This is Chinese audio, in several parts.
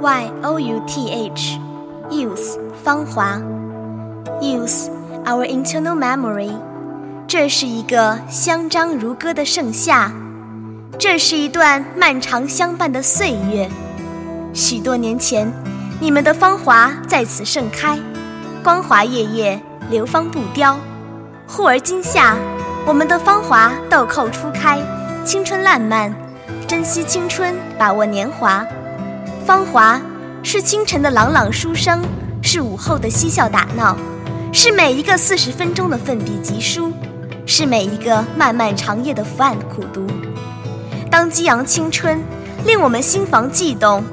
Y O U T H youth 芳华 youth our internal memory。这是一个香樟如歌的盛夏，这是一段漫长相伴的岁月。许多年前，你们的芳华在此盛开，光华夜夜，流芳不凋。忽而今夏，我们的芳华豆蔻初开，青春烂漫，珍惜青春，把握年华。芳华是清晨的朗朗书声，是午后的嬉笑打闹，是每一个四十分钟的奋笔疾书。是每一个漫漫长夜的伏案苦读。当激扬青春令我们心房悸动，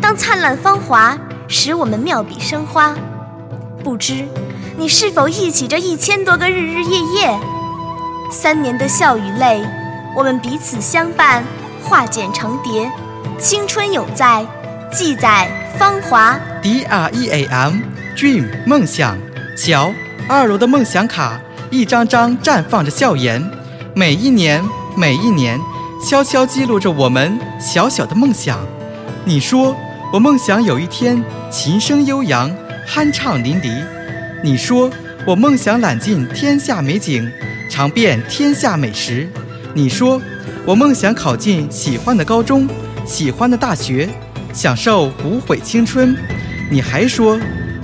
当灿烂芳华使我们妙笔生花，不知你是否忆起这一千多个日日夜夜？三年的笑与泪，我们彼此相伴，化茧成蝶，青春永在，记载芳华。D R E A M，Dream 梦想。瞧，二楼的梦想卡。一张张绽放着笑颜，每一年，每一年，悄悄记录着我们小小的梦想。你说，我梦想有一天琴声悠扬，酣畅淋漓；你说，我梦想揽尽天下美景，尝遍天下美食；你说，我梦想考进喜欢的高中，喜欢的大学，享受无悔青春。你还说，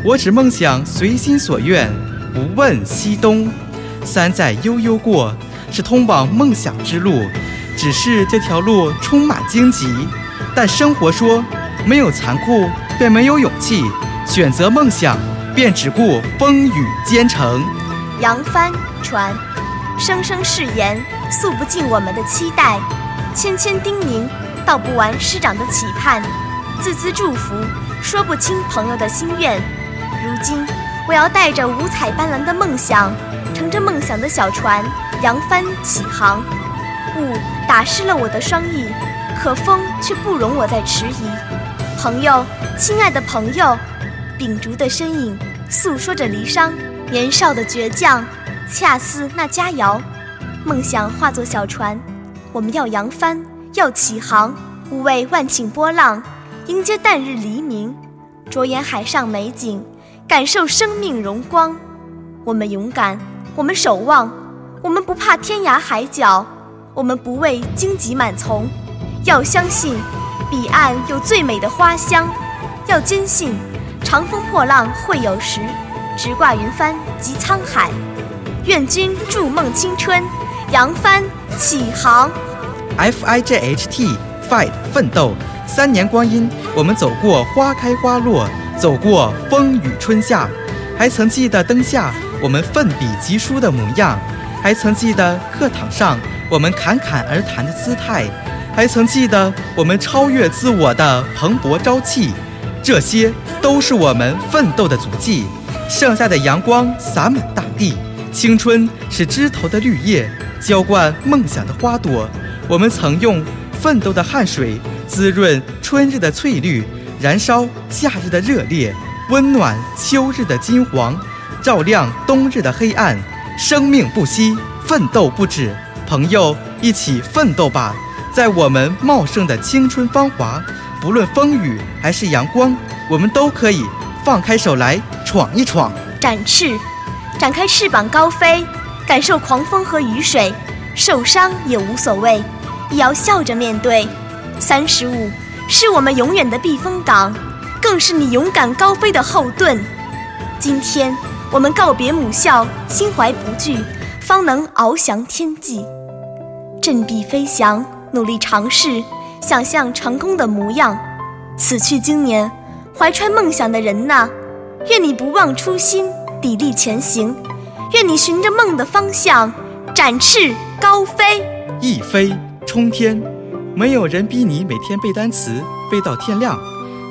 我只梦想随心所愿，不问西东。三载悠悠过，是通往梦想之路，只是这条路充满荆棘。但生活说，没有残酷便没有勇气，选择梦想便只顾风雨兼程。扬帆船，声声誓言诉不尽我们的期待，千千叮咛道不完师长的期盼，字字祝福说不清朋友的心愿。如今，我要带着五彩斑斓的梦想。乘着梦想的小船，扬帆起航。雾打湿了我的双翼，可风却不容我再迟疑。朋友，亲爱的朋友，秉烛的身影诉说着离殇。年少的倔强，恰似那佳肴。梦想化作小船，我们要扬帆，要起航。无畏万顷波浪，迎接淡日黎明，着眼海上美景，感受生命荣光。我们勇敢。我们守望，我们不怕天涯海角，我们不畏荆棘满丛。要相信，彼岸有最美的花香；要坚信，长风破浪会有时，直挂云帆济沧海。愿君筑梦青春，扬帆起航。F I J H T fight 奋斗，三年光阴，我们走过花开花落，走过风雨春夏，还曾记得灯下。我们奋笔疾书的模样，还曾记得课堂上我们侃侃而谈的姿态，还曾记得我们超越自我的蓬勃朝气，这些都是我们奋斗的足迹。盛夏的阳光洒满大地，青春是枝头的绿叶，浇灌梦想的花朵。我们曾用奋斗的汗水滋润春日的翠绿，燃烧夏日的热烈，温暖秋日的金黄。照亮冬日的黑暗，生命不息，奋斗不止。朋友，一起奋斗吧！在我们茂盛的青春芳华，不论风雨还是阳光，我们都可以放开手来闯一闯。展翅，展开翅膀高飞，感受狂风和雨水，受伤也无所谓，也要笑着面对。三十五，是我们永远的避风港，更是你勇敢高飞的后盾。今天。我们告别母校，心怀不惧，方能翱翔天际。振臂飞翔，努力尝试，想象成功的模样。此去经年，怀揣梦想的人呐，愿你不忘初心，砥砺前行。愿你循着梦的方向，展翅高飞，一飞冲天。没有人逼你每天背单词背到天亮，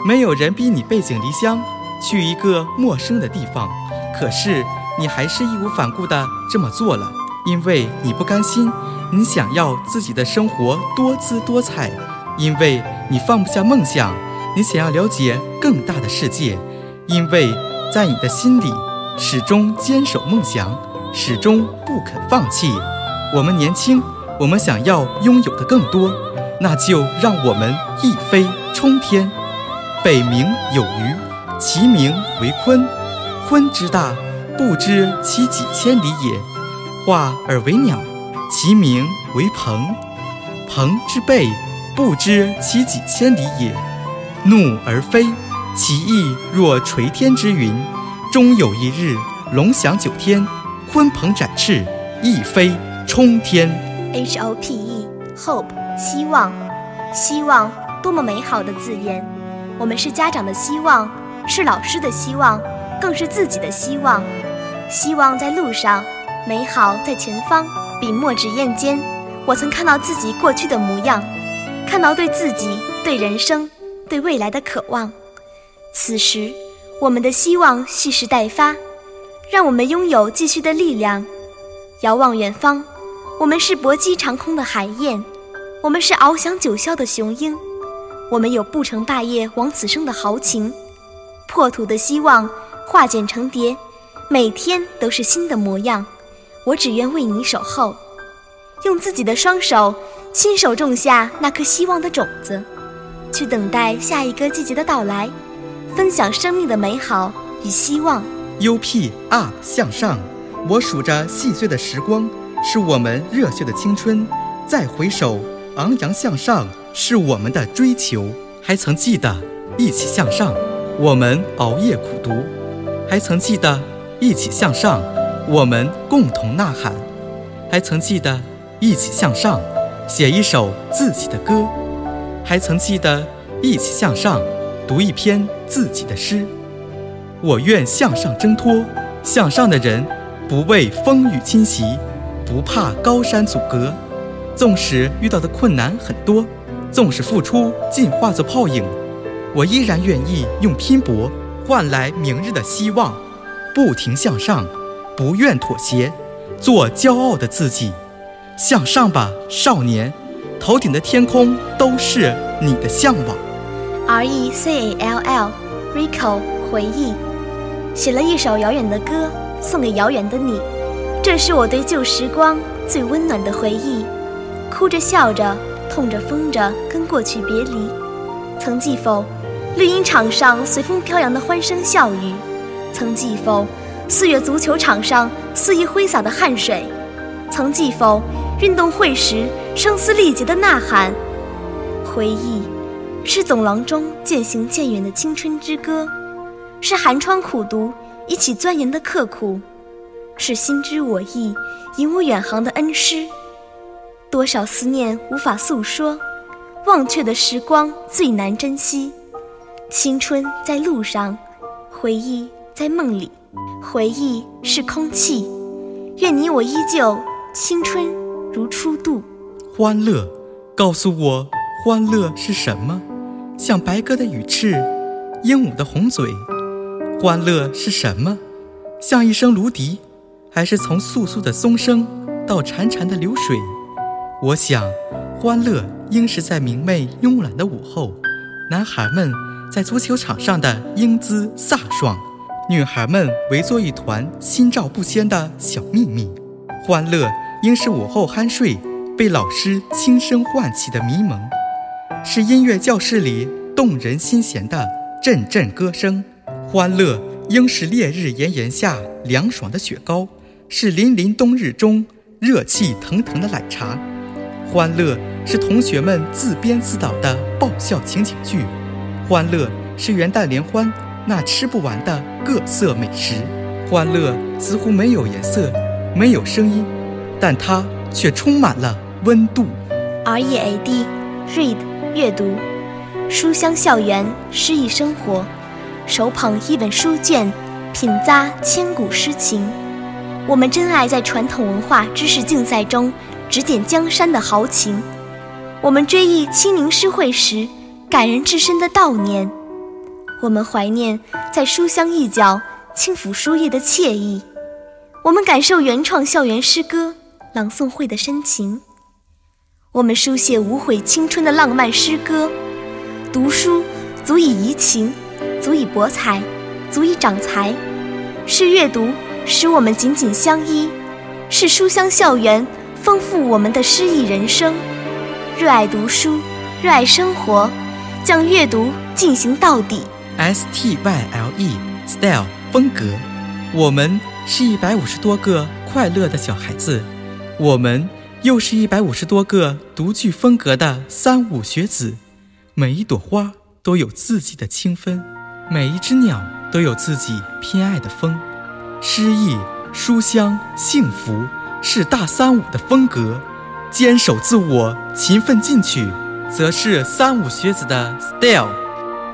没有人逼你背井离乡去一个陌生的地方。可是你还是义无反顾地这么做了，因为你不甘心，你想要自己的生活多姿多彩，因为你放不下梦想，你想要了解更大的世界，因为在你的心里始终坚守梦想，始终不肯放弃。我们年轻，我们想要拥有的更多，那就让我们一飞冲天。北冥有鱼，其名为鲲。鲲之大，不知其几千里也。化而为鸟，其名为鹏。鹏之背，不知其几千里也。怒而飞，其翼若垂天之云。终有一日，龙翔九天，鲲鹏展翅，一飞冲天。H O P E，Hope，希望，希望，多么美好的字眼！我们是家长的希望，是老师的希望，更是自己的希望。希望在路上，美好在前方。笔墨纸砚间，我曾看到自己过去的模样，看到对自己、对人生、对未来的渴望。此时，我们的希望蓄势待发，让我们拥有继续的力量。遥望远方，我们是搏击长空的海燕，我们是翱翔九霄的雄鹰。我们有不成霸业枉此生的豪情，破土的希望化茧成蝶，每天都是新的模样。我只愿为你守候，用自己的双手亲手种下那颗希望的种子，去等待下一个季节的到来，分享生命的美好与希望。U P up 向上，我数着细碎的时光，是我们热血的青春。再回首，昂扬向上。是我们的追求，还曾记得一起向上，我们熬夜苦读，还曾记得一起向上，我们共同呐喊，还曾记得一起向上，写一首自己的歌，还曾记得一起向上，读一篇自己的诗。我愿向上挣脱，向上的人不畏风雨侵袭，不怕高山阻隔，纵使遇到的困难很多。纵使付出尽化作泡影，我依然愿意用拼搏换来明日的希望，不停向上，不愿妥协，做骄傲的自己。向上吧，少年，头顶的天空都是你的向往。R E C A L L，Recall 回忆，写了一首遥远的歌，送给遥远的你。这是我对旧时光最温暖的回忆，哭着笑着。痛着疯着跟过去别离，曾记否？绿茵场上随风飘扬的欢声笑语，曾记否？四月足球场上肆意挥洒的汗水，曾记否？运动会时声嘶力竭的呐喊。回忆，是走廊中渐行渐远的青春之歌，是寒窗苦读一起钻研的刻苦，是心知我意引我远航的恩师。多少思念无法诉说，忘却的时光最难珍惜。青春在路上，回忆在梦里。回忆是空气，愿你我依旧青春如初度。欢乐，告诉我，欢乐是什么？像白鸽的羽翅，鹦鹉的红嘴。欢乐是什么？像一声芦笛，还是从簌簌的松声到潺潺的流水？我想，欢乐应是在明媚慵懒的午后，男孩们在足球场上的英姿飒爽，女孩们围坐一团，心照不宣的小秘密。欢乐应是午后酣睡，被老师轻声唤起的迷蒙，是音乐教室里动人心弦的阵阵歌声。欢乐应是烈日炎炎下凉爽的雪糕，是凛凛冬日中热气腾腾的奶茶。欢乐是同学们自编自导的爆笑情景剧，欢乐是元旦联欢那吃不完的各色美食，欢乐似乎没有颜色，没有声音，但它却充满了温度。R E A D，read 阅读，书香校园诗意生活，手捧一本书卷，品咂千古诗情。我们珍爱在传统文化知识竞赛中。指点江山的豪情，我们追忆清明诗会时感人至深的悼念，我们怀念在书香一角轻抚书页的惬意，我们感受原创校园诗歌朗诵会的深情，我们书写无悔青春的浪漫诗歌。读书足以怡情，足以博采，足以长才。是阅读使我们紧紧相依，是书香校园。丰富我们的诗意人生，热爱读书，热爱生活，将阅读进行到底。S T Y L E style 风格，我们是一百五十多个快乐的小孩子，我们又是一百五十多个独具风格的三五学子。每一朵花都有自己的清芬，每一只鸟都有自己偏爱的风。诗意、书香、幸福是大三五的风格，坚守自我、勤奋进取，则是三五学子的 style。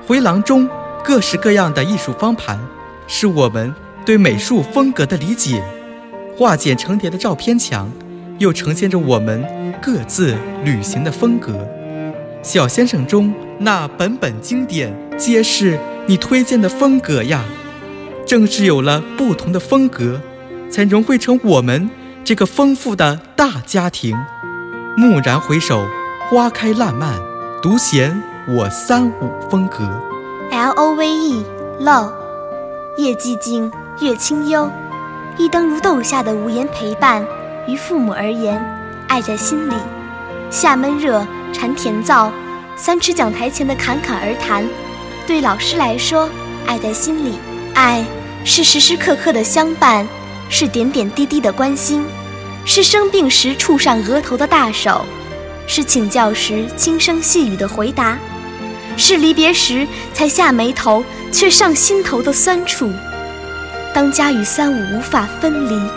回廊中各式各样的艺术方盘，是我们对美术风格的理解。化茧成蝶的照片墙，又呈现着我们各自旅行的风格。小先生中那本本经典，皆是你推荐的风格呀。正是有了不同的风格，才融汇成我们这个丰富的大家庭。蓦然回首，花开烂漫，独显我三五风格。L O V E love，夜寂静，月清幽，一灯如豆下的无言陪伴。于父母而言，爱在心里；夏闷热，蝉甜噪，三尺讲台前的侃侃而谈。对老师来说，爱在心里，爱。是时时刻刻的相伴，是点点滴滴的关心，是生病时触上额头的大手，是请教时轻声细语的回答，是离别时才下眉头却上心头的酸楚。当家与三五无法分离，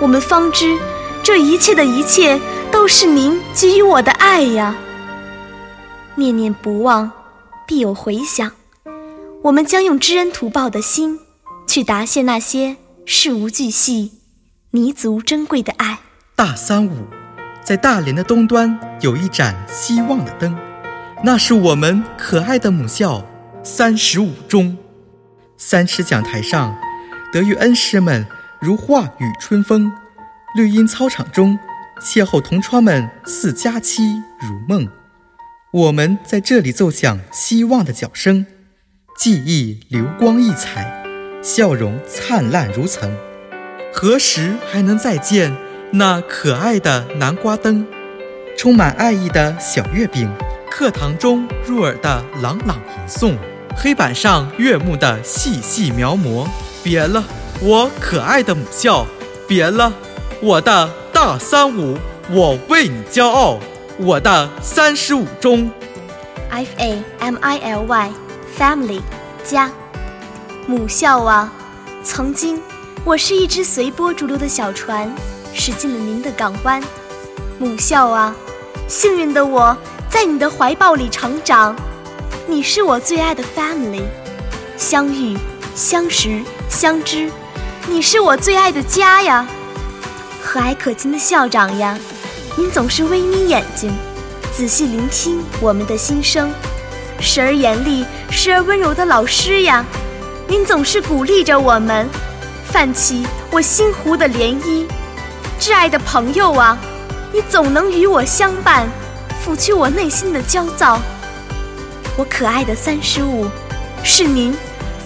我们方知这一切的一切都是您给予我的爱呀。念念不忘，必有回响。我们将用知恩图报的心。去答谢那些事无巨细、弥足珍贵的爱。大三五，在大连的东端有一盏希望的灯，那是我们可爱的母校三十五中。三尺讲台上，德育恩师们如化雨春风；绿荫操场中，邂逅同窗们似佳期如梦。我们在这里奏响希望的角声，记忆流光溢彩。笑容灿烂如曾，何时还能再见那可爱的南瓜灯？充满爱意的小月饼，课堂中入耳的朗朗吟诵，黑板上悦目的细细描摹。别了，我可爱的母校！别了，我的大三五！我为你骄傲，我的三十五中。F A M I L Y，Family，家。母校啊，曾经我是一只随波逐流的小船，驶进了您的港湾。母校啊，幸运的我在你的怀抱里成长，你是我最爱的 family，相遇、相识、相知，你是我最爱的家呀。和蔼可亲的校长呀，您总是微眯眼睛，仔细聆听我们的心声。时而严厉，时而温柔的老师呀。您总是鼓励着我们，泛起我心湖的涟漪。挚爱的朋友啊，你总能与我相伴，抚去我内心的焦躁。我可爱的三十五，是您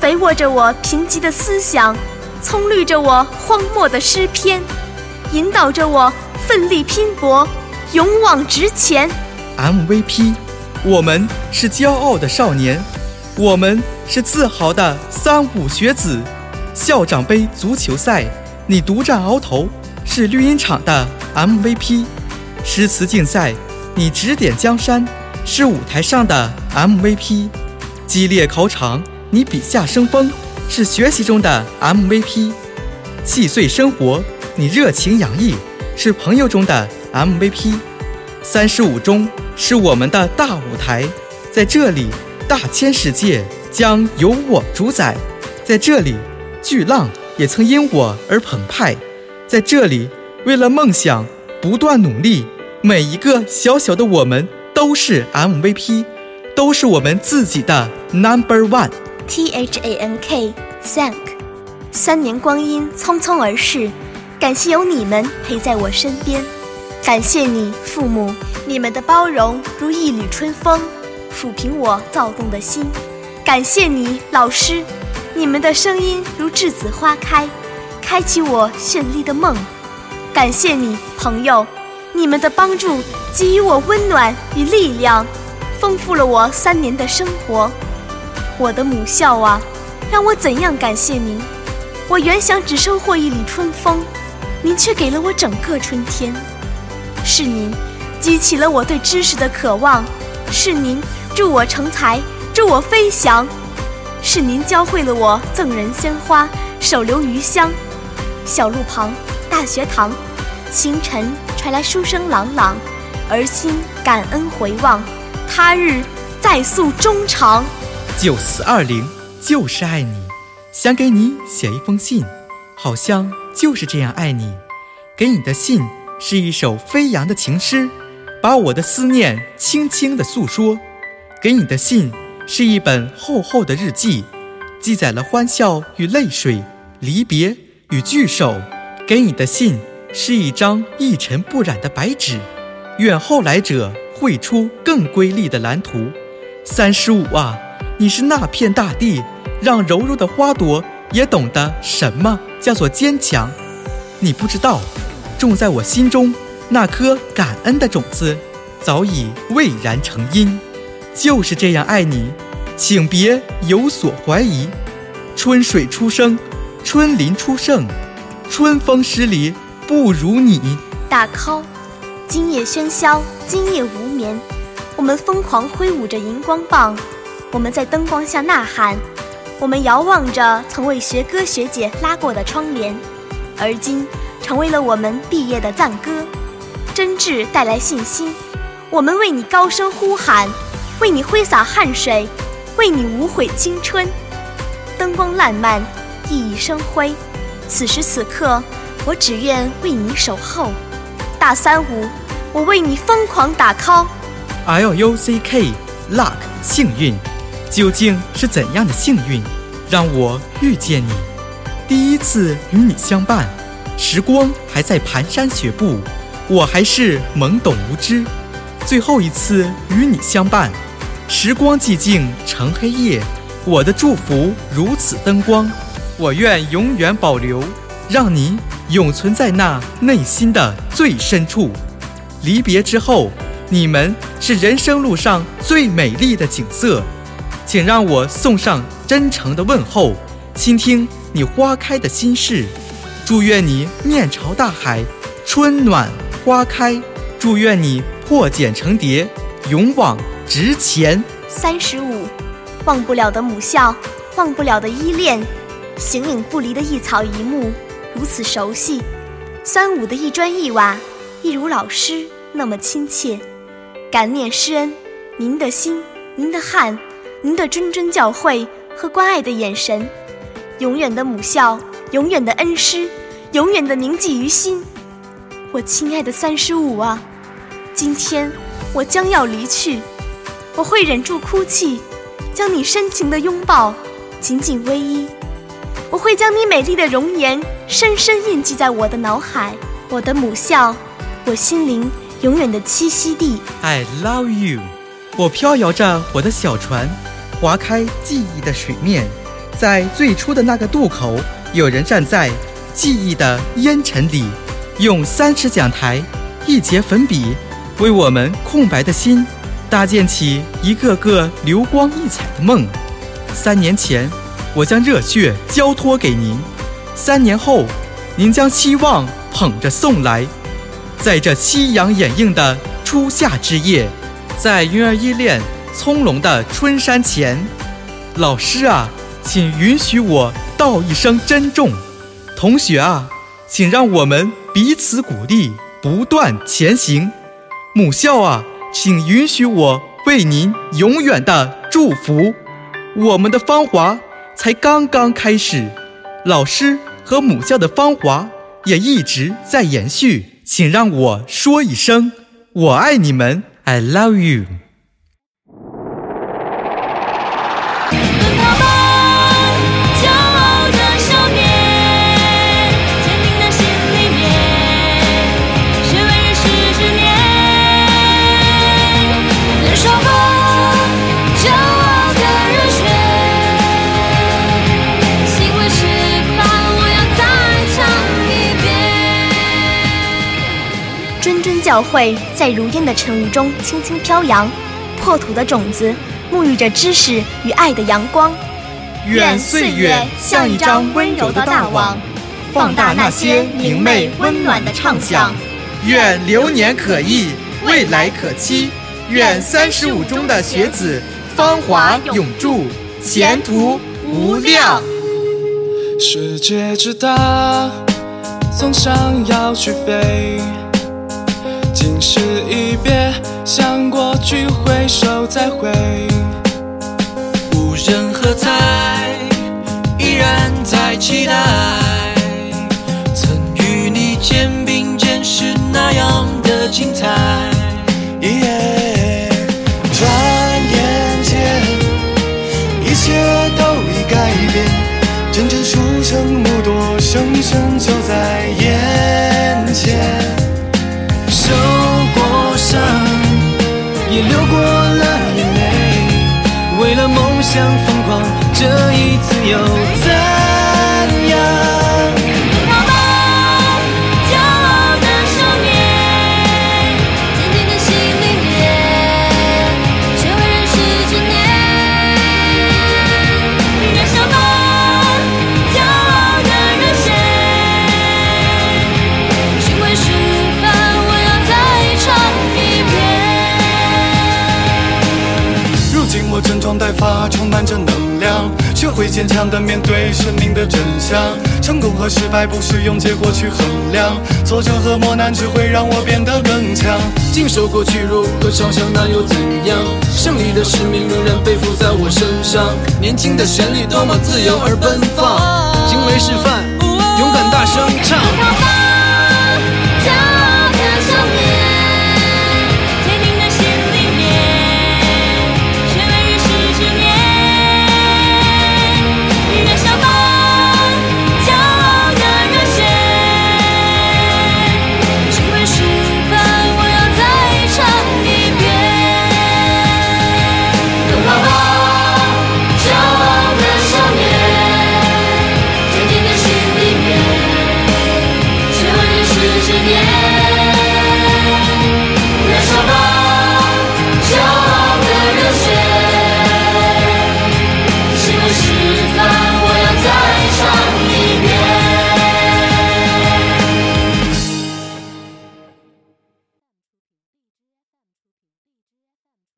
肥沃着我贫瘠的思想，葱绿着我荒漠的诗篇，引导着我奋力拼搏，勇往直前。MVP，我们是骄傲的少年。我们是自豪的三五学子，校长杯足球赛，你独占鳌头，是绿茵场的 MVP；诗词竞赛，你指点江山，是舞台上的 MVP；激烈考场，你笔下生风，是学习中的 MVP；细碎生活，你热情洋溢，是朋友中的 MVP。三十五中是我们的大舞台，在这里。大千世界将由我主宰，在这里，巨浪也曾因我而澎湃。在这里，为了梦想不断努力，每一个小小的我们都是 MVP，都是我们自己的 Number One。T H A N K，Thank。三年光阴匆匆而逝，感谢有你们陪在我身边，感谢你父母，你们的包容如一缕春风。抚平我躁动的心，感谢你，老师，你们的声音如栀子花开，开启我绚丽的梦。感谢你，朋友，你们的帮助给予我温暖与力量，丰富了我三年的生活。我的母校啊，让我怎样感谢您？我原想只收获一缕春风，您却给了我整个春天。是您激起了我对知识的渴望，是您助我成才，助我飞翔，是您教会了我赠人鲜花，手留余香。小路旁，大学堂，清晨传来书声朗朗，儿心感恩回望，他日再诉衷肠。九四二零就是爱你，想给你写一封信，好像就是这样爱你。给你的信是一首飞扬的情诗，把我的思念轻轻地诉说。给你的信是一本厚厚的日记，记载了欢笑与泪水，离别与聚首。给你的信是一张一尘不染的白纸，愿后来者绘出更瑰丽的蓝图。三十五啊！你是那片大地，让柔弱的花朵也懂得什么叫做坚强。你不知道，种在我心中那颗感恩的种子，早已蔚然成荫。就是这样爱你，请别有所怀疑。春水初生，春林初盛，春风十里不如你。大考今夜喧嚣，今夜无眠，我们疯狂挥舞着荧光棒。我们在灯光下呐喊，我们遥望着曾为学哥学姐拉过的窗帘，而今成为了我们毕业的赞歌。真挚带来信心，我们为你高声呼喊，为你挥洒汗水，为你无悔青春。灯光烂漫，熠熠生辉，此时此刻，我只愿为你守候。大三五，我为你疯狂打 call。L U C K luck 幸运。究竟是怎样的幸运，让我遇见你？第一次与你相伴，时光还在蹒跚学步，我还是懵懂无知。最后一次与你相伴，时光寂静成黑夜，我的祝福如此灯光，我愿永远保留，让你永存在那内心的最深处。离别之后，你们是人生路上最美丽的景色。请让我送上真诚的问候，倾听你花开的心事，祝愿你面朝大海，春暖花开，祝愿你破茧成蝶，勇往值钱。三十五，忘不了的母校，忘不了的依恋，形影不离的一草一木，如此熟悉。三五的一砖一瓦，一如老师那么亲切。感念师恩，您的心，您的汗。您的谆谆教诲和关爱的眼神，永远的母校，永远的恩师，永远的铭记于心。我亲爱的三十五啊，今天我将要离去，我会忍住哭泣，将你深情的拥抱紧紧偎依。我会将你美丽的容颜深深印记在我的脑海，我的母校，我心灵永远的栖息地。I love you。我飘摇着我的小船。划开记忆的水面，在最初的那个渡口，有人站在记忆的烟尘里，用三尺讲台、一截粉笔，为我们空白的心搭建起一个个流光溢彩的梦。三年前，我将热血交托给您；三年后，您将期望捧着送来。在这夕阳掩映的初夏之夜，在云儿依恋。葱茏的春山前，老师啊，请允许我道一声珍重。同学啊，请让我们彼此鼓励，不断前行。母校啊，请允许我为您永远的祝福。我们的芳华才刚刚开始，老师和母校的芳华也一直在延续。请让我说一声，我爱你们，I love you。教会在如烟的晨雾中轻轻飘扬，破土的种子沐浴着知识与爱的阳光。愿岁月像一张温柔的大网，放大那些明媚温暖的畅想。愿流年可忆，未来可期。愿三十五中的学子芳华永驻，前途无量。世界之大，总想要去飞。今世一别，向过去挥手再会。无人喝彩，依然在期待。又怎样？奔跑吧，骄傲的少年！坚定的心里面，只为人世执念。燃烧吧，骄傲的热血！心为誓发，我要再唱一遍。如今我整装待发，充满着。会坚强的面对生命的真相。成功和失败不是用结果去衡量，挫折和磨难只会让我变得更强。经受过屈辱和嘲笑，那又怎样？胜利的使命仍然背负在我身上。年轻的旋律多么自由而奔放，行为示范，勇敢大声唱。